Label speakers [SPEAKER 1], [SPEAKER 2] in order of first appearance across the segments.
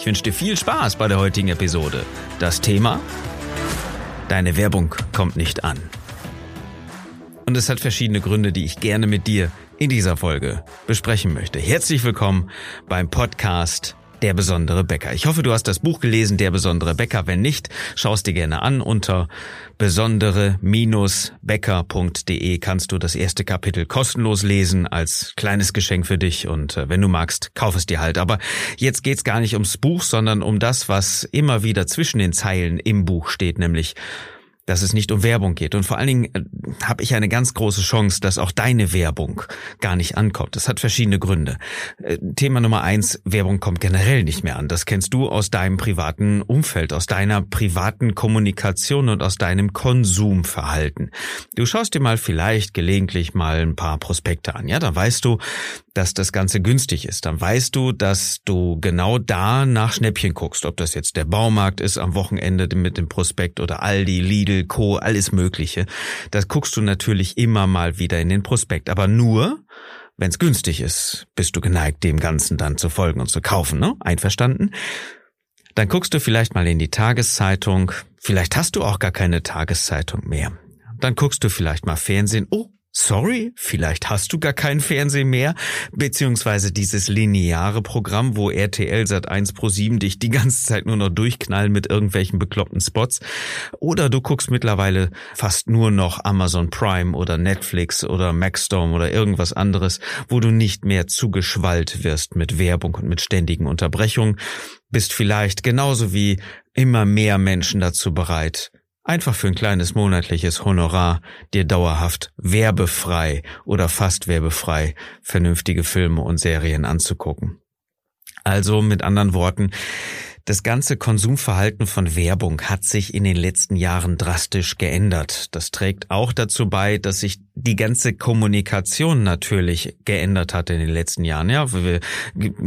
[SPEAKER 1] Ich wünsche dir viel Spaß bei der heutigen Episode. Das Thema? Deine Werbung kommt nicht an. Und es hat verschiedene Gründe, die ich gerne mit dir in dieser Folge besprechen möchte. Herzlich willkommen beim Podcast der besondere Bäcker. Ich hoffe, du hast das Buch gelesen, Der besondere Bäcker. Wenn nicht, schaust dir gerne an. Unter besondere-bäcker.de kannst du das erste Kapitel kostenlos lesen als kleines Geschenk für dich. Und äh, wenn du magst, kauf es dir halt. Aber jetzt geht's gar nicht ums Buch, sondern um das, was immer wieder zwischen den Zeilen im Buch steht, nämlich dass es nicht um Werbung geht. Und vor allen Dingen äh, habe ich eine ganz große Chance, dass auch deine Werbung gar nicht ankommt. Das hat verschiedene Gründe. Äh, Thema Nummer eins, Werbung kommt generell nicht mehr an. Das kennst du aus deinem privaten Umfeld, aus deiner privaten Kommunikation und aus deinem Konsumverhalten. Du schaust dir mal vielleicht gelegentlich mal ein paar Prospekte an. Ja, da weißt du, dass das Ganze günstig ist. Dann weißt du, dass du genau da nach Schnäppchen guckst. Ob das jetzt der Baumarkt ist am Wochenende mit dem Prospekt oder Aldi, Lidl, Co., alles Mögliche. Das guckst du natürlich immer mal wieder in den Prospekt, aber nur, wenn es günstig ist, bist du geneigt, dem Ganzen dann zu folgen und zu kaufen, ne? Einverstanden? Dann guckst du vielleicht mal in die Tageszeitung. Vielleicht hast du auch gar keine Tageszeitung mehr. Dann guckst du vielleicht mal Fernsehen. Oh, Sorry, vielleicht hast du gar keinen Fernsehen mehr, beziehungsweise dieses lineare Programm, wo RTL Sat 1 Pro 7 dich die ganze Zeit nur noch durchknallen mit irgendwelchen bekloppten Spots. Oder du guckst mittlerweile fast nur noch Amazon Prime oder Netflix oder Maxstorm oder irgendwas anderes, wo du nicht mehr zugeschwallt wirst mit Werbung und mit ständigen Unterbrechungen, bist vielleicht genauso wie immer mehr Menschen dazu bereit, einfach für ein kleines monatliches Honorar dir dauerhaft werbefrei oder fast werbefrei vernünftige Filme und Serien anzugucken. Also mit anderen Worten, das ganze Konsumverhalten von Werbung hat sich in den letzten Jahren drastisch geändert. Das trägt auch dazu bei, dass sich die ganze Kommunikation natürlich geändert hat in den letzten Jahren. Ja, wir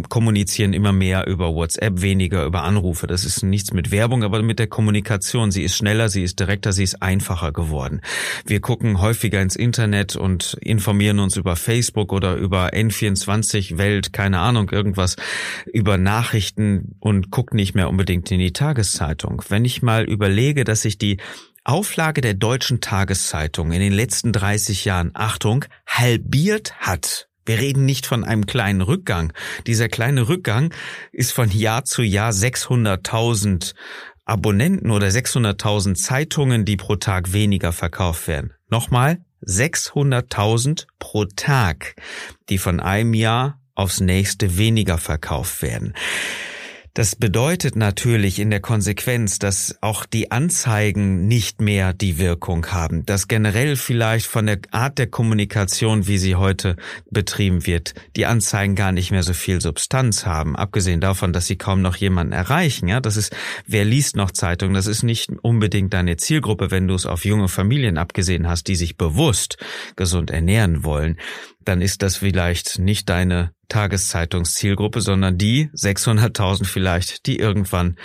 [SPEAKER 1] kommunizieren immer mehr über WhatsApp, weniger über Anrufe. Das ist nichts mit Werbung, aber mit der Kommunikation. Sie ist schneller, sie ist direkter, sie ist einfacher geworden. Wir gucken häufiger ins Internet und informieren uns über Facebook oder über N24 Welt, keine Ahnung, irgendwas über Nachrichten und gucken nicht mehr unbedingt in die Tageszeitung. Wenn ich mal überlege, dass sich die Auflage der deutschen Tageszeitung in den letzten 30 Jahren, Achtung, halbiert hat. Wir reden nicht von einem kleinen Rückgang. Dieser kleine Rückgang ist von Jahr zu Jahr 600.000 Abonnenten oder 600.000 Zeitungen, die pro Tag weniger verkauft werden. Nochmal, 600.000 pro Tag, die von einem Jahr aufs nächste weniger verkauft werden. Das bedeutet natürlich in der Konsequenz, dass auch die Anzeigen nicht mehr die Wirkung haben, dass generell vielleicht von der Art der Kommunikation, wie sie heute betrieben wird, die Anzeigen gar nicht mehr so viel Substanz haben, abgesehen davon, dass sie kaum noch jemanden erreichen. Ja, das ist, wer liest noch Zeitungen? Das ist nicht unbedingt deine Zielgruppe, wenn du es auf junge Familien abgesehen hast, die sich bewusst gesund ernähren wollen dann ist das vielleicht nicht deine Tageszeitungszielgruppe, sondern die 600.000 vielleicht, die irgendwann,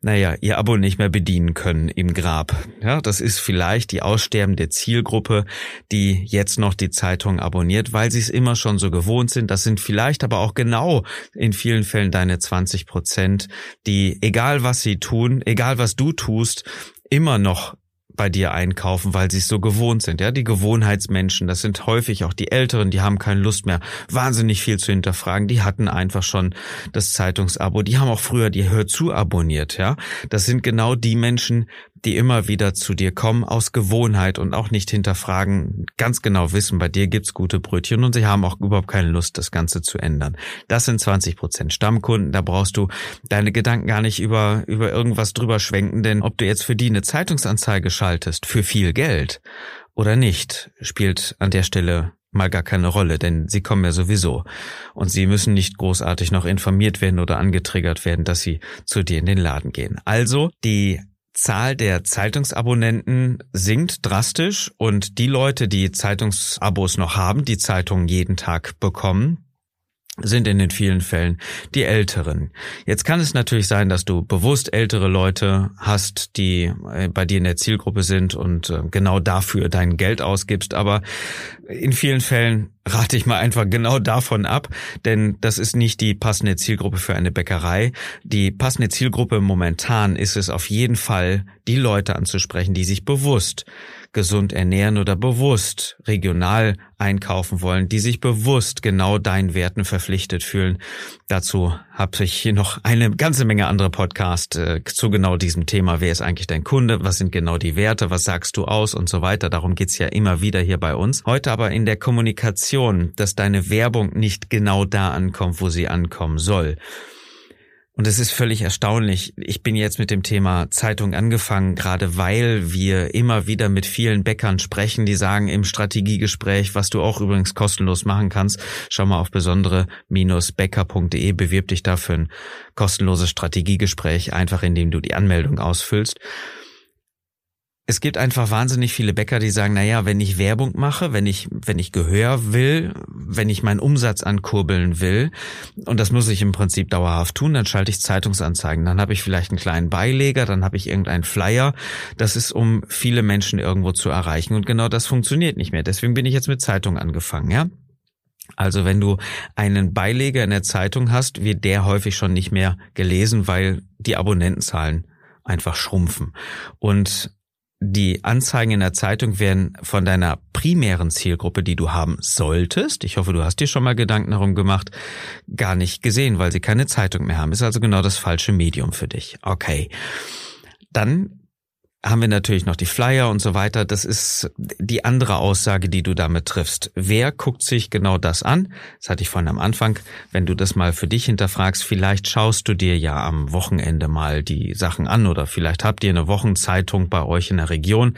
[SPEAKER 1] naja, ihr Abo nicht mehr bedienen können im Grab. Ja, das ist vielleicht die aussterbende Zielgruppe, die jetzt noch die Zeitung abonniert, weil sie es immer schon so gewohnt sind. Das sind vielleicht aber auch genau in vielen Fällen deine 20 Prozent, die, egal was sie tun, egal was du tust, immer noch bei dir einkaufen, weil sie es so gewohnt sind. Ja, die Gewohnheitsmenschen, das sind häufig auch die Älteren, die haben keine Lust mehr, wahnsinnig viel zu hinterfragen. Die hatten einfach schon das Zeitungsabo. Die haben auch früher die Hör zu abonniert. Ja, das sind genau die Menschen, die immer wieder zu dir kommen aus Gewohnheit und auch nicht hinterfragen, ganz genau wissen, bei dir gibt's gute Brötchen und sie haben auch überhaupt keine Lust, das Ganze zu ändern. Das sind 20 Prozent Stammkunden, da brauchst du deine Gedanken gar nicht über, über irgendwas drüber schwenken, denn ob du jetzt für die eine Zeitungsanzeige schaltest, für viel Geld oder nicht, spielt an der Stelle mal gar keine Rolle, denn sie kommen ja sowieso. Und sie müssen nicht großartig noch informiert werden oder angetriggert werden, dass sie zu dir in den Laden gehen. Also die Zahl der Zeitungsabonnenten sinkt drastisch und die Leute, die Zeitungsabos noch haben, die Zeitungen jeden Tag bekommen, sind in den vielen Fällen die Älteren. Jetzt kann es natürlich sein, dass du bewusst ältere Leute hast, die äh, bei dir in der Zielgruppe sind und äh, genau dafür dein Geld ausgibst, aber in vielen Fällen rate ich mal einfach genau davon ab, denn das ist nicht die passende Zielgruppe für eine Bäckerei. Die passende Zielgruppe momentan ist es auf jeden Fall, die Leute anzusprechen, die sich bewusst gesund ernähren oder bewusst regional einkaufen wollen, die sich bewusst genau deinen Werten verpflichtet fühlen. Dazu habe ich hier noch eine ganze Menge andere Podcasts äh, zu genau diesem Thema. Wer ist eigentlich dein Kunde? Was sind genau die Werte? Was sagst du aus und so weiter? Darum geht's ja immer wieder hier bei uns. Heute aber in der Kommunikation, dass deine Werbung nicht genau da ankommt, wo sie ankommen soll. Und es ist völlig erstaunlich. Ich bin jetzt mit dem Thema Zeitung angefangen, gerade weil wir immer wieder mit vielen Bäckern sprechen, die sagen im Strategiegespräch, was du auch übrigens kostenlos machen kannst, schau mal auf besondere-bäcker.de, bewirb dich da für ein kostenloses Strategiegespräch, einfach indem du die Anmeldung ausfüllst es gibt einfach wahnsinnig viele Bäcker, die sagen, na ja, wenn ich Werbung mache, wenn ich, wenn ich Gehör will, wenn ich meinen Umsatz ankurbeln will, und das muss ich im Prinzip dauerhaft tun, dann schalte ich Zeitungsanzeigen. Dann habe ich vielleicht einen kleinen Beileger, dann habe ich irgendeinen Flyer. Das ist, um viele Menschen irgendwo zu erreichen. Und genau das funktioniert nicht mehr. Deswegen bin ich jetzt mit Zeitung angefangen, ja. Also wenn du einen Beileger in der Zeitung hast, wird der häufig schon nicht mehr gelesen, weil die Abonnentenzahlen einfach schrumpfen. Und die Anzeigen in der Zeitung werden von deiner primären Zielgruppe, die du haben solltest, ich hoffe, du hast dir schon mal Gedanken darum gemacht, gar nicht gesehen, weil sie keine Zeitung mehr haben. Ist also genau das falsche Medium für dich. Okay. Dann haben wir natürlich noch die Flyer und so weiter. Das ist die andere Aussage, die du damit triffst. Wer guckt sich genau das an? Das hatte ich vorhin am Anfang. Wenn du das mal für dich hinterfragst, vielleicht schaust du dir ja am Wochenende mal die Sachen an oder vielleicht habt ihr eine Wochenzeitung bei euch in der Region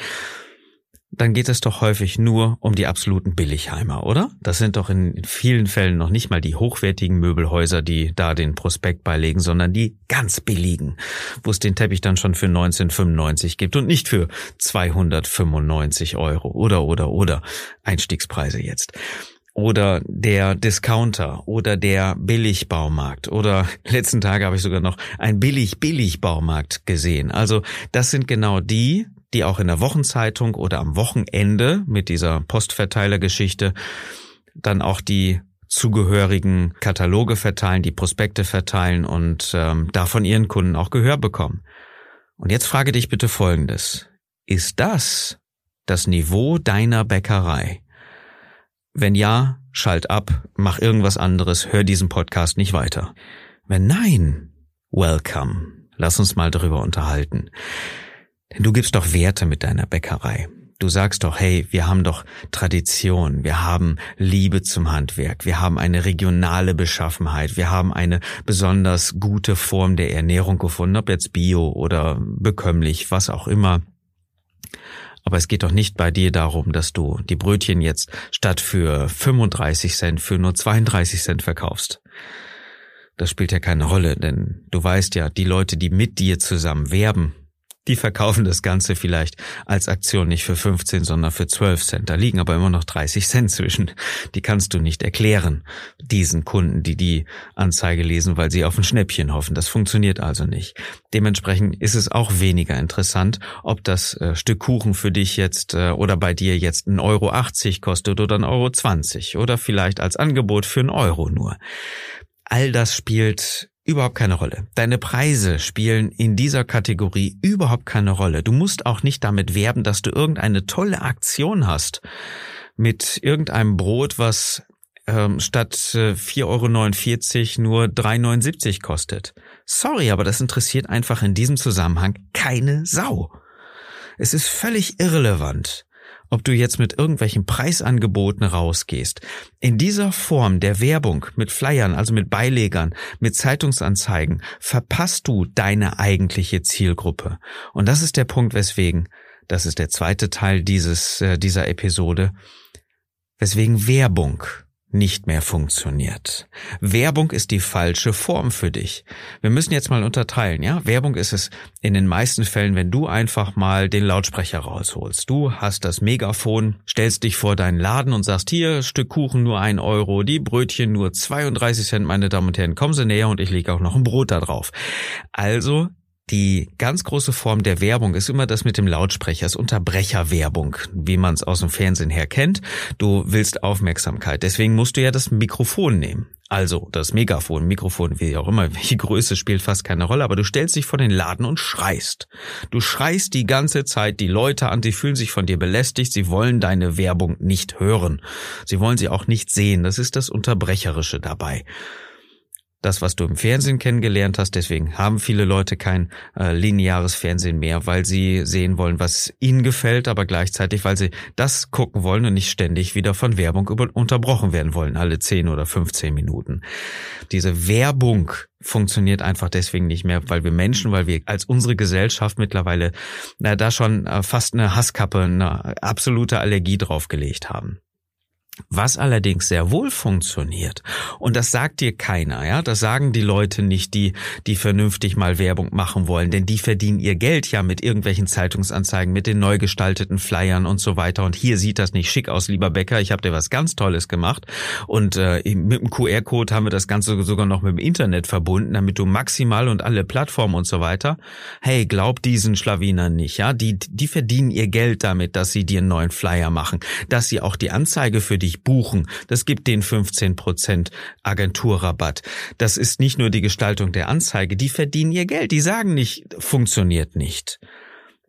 [SPEAKER 1] dann geht es doch häufig nur um die absoluten Billigheimer, oder? Das sind doch in vielen Fällen noch nicht mal die hochwertigen Möbelhäuser, die da den Prospekt beilegen, sondern die ganz billigen, wo es den Teppich dann schon für 1995 gibt und nicht für 295 Euro oder oder oder Einstiegspreise jetzt oder der Discounter oder der Billigbaumarkt oder letzten Tage habe ich sogar noch ein Billig-Billig-Baumarkt gesehen. Also das sind genau die, die auch in der Wochenzeitung oder am Wochenende mit dieser Postverteilergeschichte dann auch die zugehörigen Kataloge verteilen, die Prospekte verteilen und ähm, davon ihren Kunden auch Gehör bekommen. Und jetzt frage dich bitte Folgendes. Ist das das Niveau deiner Bäckerei? Wenn ja, schalt ab, mach irgendwas anderes, hör diesen Podcast nicht weiter. Wenn nein, welcome. Lass uns mal darüber unterhalten. Denn du gibst doch Werte mit deiner Bäckerei. Du sagst doch, hey, wir haben doch Tradition, wir haben Liebe zum Handwerk, wir haben eine regionale Beschaffenheit, wir haben eine besonders gute Form der Ernährung gefunden, ob jetzt bio oder bekömmlich, was auch immer. Aber es geht doch nicht bei dir darum, dass du die Brötchen jetzt statt für 35 Cent für nur 32 Cent verkaufst. Das spielt ja keine Rolle, denn du weißt ja, die Leute, die mit dir zusammen werben, die verkaufen das Ganze vielleicht als Aktion nicht für 15, sondern für 12 Cent. Da liegen aber immer noch 30 Cent zwischen. Die kannst du nicht erklären, diesen Kunden, die die Anzeige lesen, weil sie auf ein Schnäppchen hoffen. Das funktioniert also nicht. Dementsprechend ist es auch weniger interessant, ob das äh, Stück Kuchen für dich jetzt äh, oder bei dir jetzt 1,80 Euro kostet oder 1,20 Euro oder vielleicht als Angebot für einen Euro nur. All das spielt überhaupt keine Rolle. Deine Preise spielen in dieser Kategorie überhaupt keine Rolle. Du musst auch nicht damit werben, dass du irgendeine tolle Aktion hast mit irgendeinem Brot, was ähm, statt äh, 4,49 Euro nur 3,79 kostet. Sorry, aber das interessiert einfach in diesem Zusammenhang keine Sau. Es ist völlig irrelevant, ob du jetzt mit irgendwelchen Preisangeboten rausgehst. In dieser Form der Werbung mit Flyern, also mit Beilegern, mit Zeitungsanzeigen, verpasst du deine eigentliche Zielgruppe. Und das ist der Punkt, weswegen, das ist der zweite Teil dieses, äh, dieser Episode, weswegen Werbung nicht mehr funktioniert. Werbung ist die falsche Form für dich. Wir müssen jetzt mal unterteilen, ja? Werbung ist es in den meisten Fällen, wenn du einfach mal den Lautsprecher rausholst. Du hast das Megafon, stellst dich vor deinen Laden und sagst, hier, Stück Kuchen nur ein Euro, die Brötchen nur 32 Cent, meine Damen und Herren, kommen Sie näher und ich lege auch noch ein Brot da drauf. Also die ganz große Form der Werbung ist immer das mit dem Lautsprecher, das Unterbrecherwerbung, wie man es aus dem Fernsehen her kennt. Du willst Aufmerksamkeit, deswegen musst du ja das Mikrofon nehmen. Also das Megafon, Mikrofon, wie auch immer, welche Größe spielt fast keine Rolle, aber du stellst dich vor den Laden und schreist. Du schreist die ganze Zeit die Leute an, die fühlen sich von dir belästigt, sie wollen deine Werbung nicht hören. Sie wollen sie auch nicht sehen, das ist das Unterbrecherische dabei das, was du im Fernsehen kennengelernt hast. Deswegen haben viele Leute kein äh, lineares Fernsehen mehr, weil sie sehen wollen, was ihnen gefällt, aber gleichzeitig, weil sie das gucken wollen und nicht ständig wieder von Werbung über unterbrochen werden wollen, alle 10 oder 15 Minuten. Diese Werbung funktioniert einfach deswegen nicht mehr, weil wir Menschen, weil wir als unsere Gesellschaft mittlerweile na, da schon äh, fast eine Hasskappe, eine absolute Allergie draufgelegt haben. Was allerdings sehr wohl funktioniert, und das sagt dir keiner, ja, das sagen die Leute nicht, die, die vernünftig mal Werbung machen wollen, denn die verdienen ihr Geld ja mit irgendwelchen Zeitungsanzeigen, mit den neu gestalteten Flyern und so weiter. Und hier sieht das nicht schick aus, lieber Bäcker, ich habe dir was ganz Tolles gemacht. Und äh, mit dem QR-Code haben wir das Ganze sogar noch mit dem Internet verbunden, damit du maximal und alle Plattformen und so weiter. Hey, glaub diesen Schlawinern nicht, ja, die, die verdienen ihr Geld damit, dass sie dir einen neuen Flyer machen, dass sie auch die Anzeige für dich buchen. Das gibt den 15% Agenturrabatt. Das ist nicht nur die Gestaltung der Anzeige, die verdienen ihr Geld. Die sagen nicht, funktioniert nicht.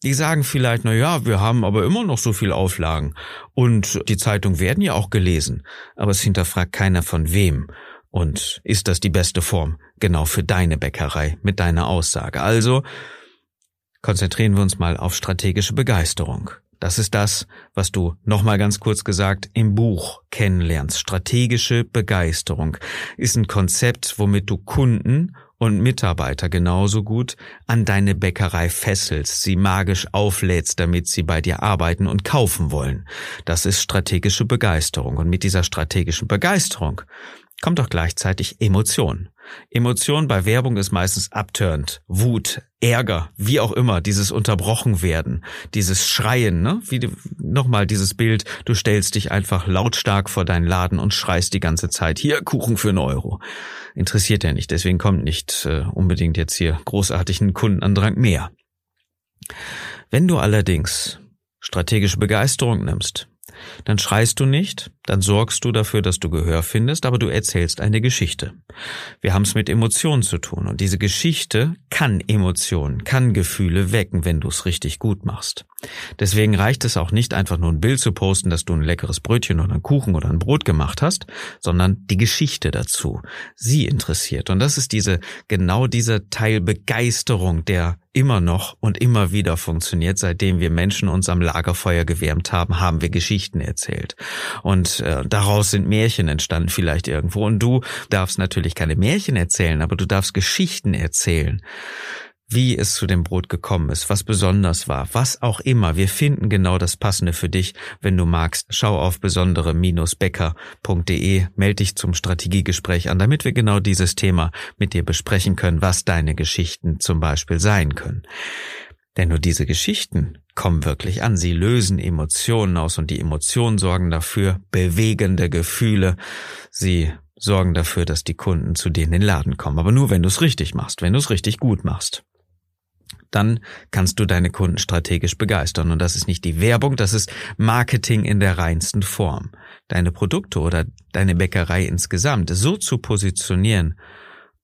[SPEAKER 1] Die sagen vielleicht, na ja, wir haben aber immer noch so viel Auflagen und die Zeitungen werden ja auch gelesen, aber es hinterfragt keiner von wem. Und ist das die beste Form genau für deine Bäckerei mit deiner Aussage? Also konzentrieren wir uns mal auf strategische Begeisterung. Das ist das, was du nochmal ganz kurz gesagt im Buch kennenlernst. Strategische Begeisterung ist ein Konzept, womit du Kunden und Mitarbeiter genauso gut an deine Bäckerei fesselst, sie magisch auflädst, damit sie bei dir arbeiten und kaufen wollen. Das ist strategische Begeisterung. Und mit dieser strategischen Begeisterung kommt auch gleichzeitig Emotion. Emotion bei Werbung ist meistens abturnt, Wut, Ärger, wie auch immer, dieses unterbrochen werden, dieses Schreien, ne? Wie nochmal dieses Bild, du stellst dich einfach lautstark vor deinen Laden und schreist die ganze Zeit, hier Kuchen für einen Euro. Interessiert ja nicht, deswegen kommt nicht äh, unbedingt jetzt hier großartigen Kundenandrang mehr. Wenn du allerdings strategische Begeisterung nimmst, dann schreist du nicht, dann sorgst du dafür, dass du Gehör findest, aber du erzählst eine Geschichte. Wir haben es mit Emotionen zu tun und diese Geschichte kann Emotionen, kann Gefühle wecken, wenn du es richtig gut machst. Deswegen reicht es auch nicht einfach nur ein Bild zu posten, dass du ein leckeres Brötchen oder einen Kuchen oder ein Brot gemacht hast, sondern die Geschichte dazu. Sie interessiert. Und das ist diese, genau dieser Teil Begeisterung, der immer noch und immer wieder funktioniert. Seitdem wir Menschen uns am Lagerfeuer gewärmt haben, haben wir Geschichten erzählt. Und äh, daraus sind Märchen entstanden vielleicht irgendwo. Und du darfst natürlich keine Märchen erzählen, aber du darfst Geschichten erzählen wie es zu dem Brot gekommen ist, was besonders war, was auch immer. Wir finden genau das Passende für dich. Wenn du magst, schau auf besondere-becker.de, melde dich zum Strategiegespräch an, damit wir genau dieses Thema mit dir besprechen können, was deine Geschichten zum Beispiel sein können. Denn nur diese Geschichten kommen wirklich an. Sie lösen Emotionen aus und die Emotionen sorgen dafür bewegende Gefühle. Sie sorgen dafür, dass die Kunden zu denen in den Laden kommen. Aber nur wenn du es richtig machst, wenn du es richtig gut machst dann kannst du deine Kunden strategisch begeistern. Und das ist nicht die Werbung, das ist Marketing in der reinsten Form. Deine Produkte oder deine Bäckerei insgesamt so zu positionieren,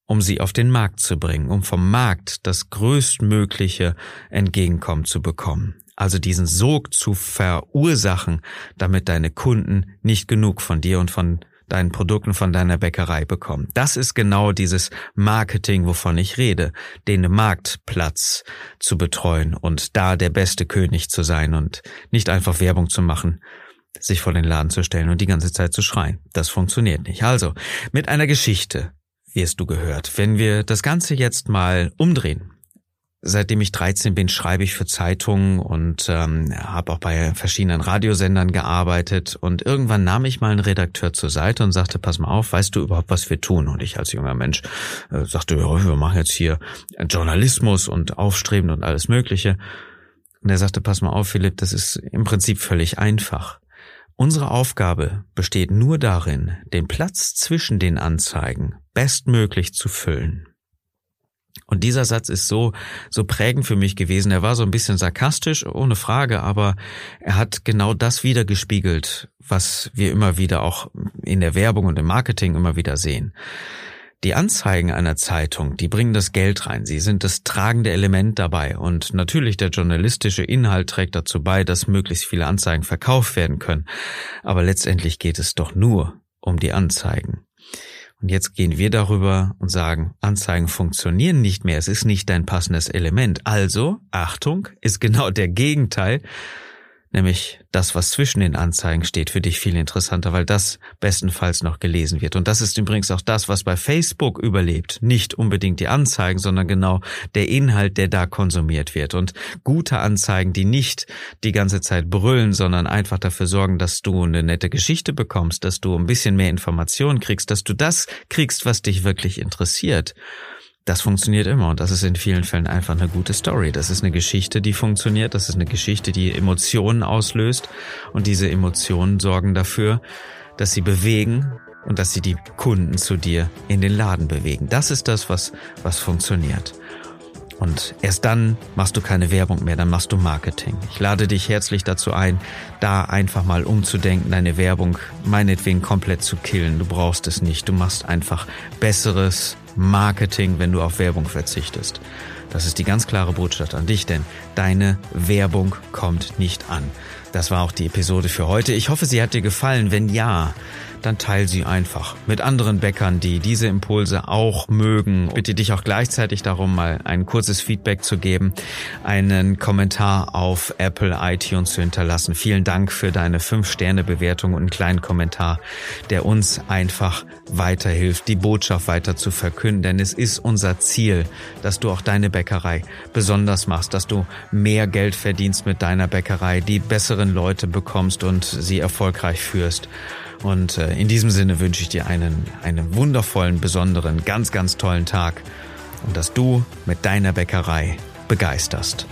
[SPEAKER 1] um sie auf den Markt zu bringen, um vom Markt das größtmögliche Entgegenkommen zu bekommen. Also diesen Sog zu verursachen, damit deine Kunden nicht genug von dir und von deinen Produkten von deiner Bäckerei bekommen. Das ist genau dieses Marketing, wovon ich rede, den Marktplatz zu betreuen und da der beste König zu sein und nicht einfach Werbung zu machen, sich vor den Laden zu stellen und die ganze Zeit zu schreien. Das funktioniert nicht. Also, mit einer Geschichte wirst du gehört. Wenn wir das Ganze jetzt mal umdrehen, Seitdem ich 13 bin, schreibe ich für Zeitungen und ähm, habe auch bei verschiedenen Radiosendern gearbeitet. Und irgendwann nahm ich mal einen Redakteur zur Seite und sagte, pass mal auf, weißt du überhaupt, was wir tun? Und ich als junger Mensch äh, sagte, ja, wir machen jetzt hier Journalismus und Aufstreben und alles Mögliche. Und er sagte, pass mal auf, Philipp, das ist im Prinzip völlig einfach. Unsere Aufgabe besteht nur darin, den Platz zwischen den Anzeigen bestmöglich zu füllen. Und dieser Satz ist so, so prägend für mich gewesen. Er war so ein bisschen sarkastisch, ohne Frage, aber er hat genau das wiedergespiegelt, was wir immer wieder auch in der Werbung und im Marketing immer wieder sehen. Die Anzeigen einer Zeitung, die bringen das Geld rein. Sie sind das tragende Element dabei. Und natürlich der journalistische Inhalt trägt dazu bei, dass möglichst viele Anzeigen verkauft werden können. Aber letztendlich geht es doch nur um die Anzeigen. Und jetzt gehen wir darüber und sagen, Anzeigen funktionieren nicht mehr, es ist nicht dein passendes Element. Also, Achtung, ist genau der Gegenteil nämlich das, was zwischen den Anzeigen steht, für dich viel interessanter, weil das bestenfalls noch gelesen wird. Und das ist übrigens auch das, was bei Facebook überlebt. Nicht unbedingt die Anzeigen, sondern genau der Inhalt, der da konsumiert wird. Und gute Anzeigen, die nicht die ganze Zeit brüllen, sondern einfach dafür sorgen, dass du eine nette Geschichte bekommst, dass du ein bisschen mehr Informationen kriegst, dass du das kriegst, was dich wirklich interessiert. Das funktioniert immer und das ist in vielen Fällen einfach eine gute Story. Das ist eine Geschichte, die funktioniert. Das ist eine Geschichte, die Emotionen auslöst und diese Emotionen sorgen dafür, dass sie bewegen und dass sie die Kunden zu dir in den Laden bewegen. Das ist das, was, was funktioniert. Und erst dann machst du keine Werbung mehr, dann machst du Marketing. Ich lade dich herzlich dazu ein, da einfach mal umzudenken, deine Werbung meinetwegen komplett zu killen. Du brauchst es nicht. Du machst einfach besseres Marketing, wenn du auf Werbung verzichtest. Das ist die ganz klare Botschaft an dich, denn deine Werbung kommt nicht an. Das war auch die Episode für heute. Ich hoffe, sie hat dir gefallen. Wenn ja, dann teil sie einfach mit anderen Bäckern, die diese Impulse auch mögen. Bitte dich auch gleichzeitig darum, mal ein kurzes Feedback zu geben, einen Kommentar auf Apple iTunes zu hinterlassen. Vielen Dank für deine 5-Sterne-Bewertung und einen kleinen Kommentar, der uns einfach weiterhilft, die Botschaft weiter zu verkünden. Denn es ist unser Ziel, dass du auch deine Bäckerei besonders machst, dass du mehr Geld verdienst mit deiner Bäckerei, die besseren Leute bekommst und sie erfolgreich führst. Und äh, in diesem Sinne wünsche ich dir einen, einen wundervollen, besonderen, ganz, ganz tollen Tag und dass du mit deiner Bäckerei begeisterst.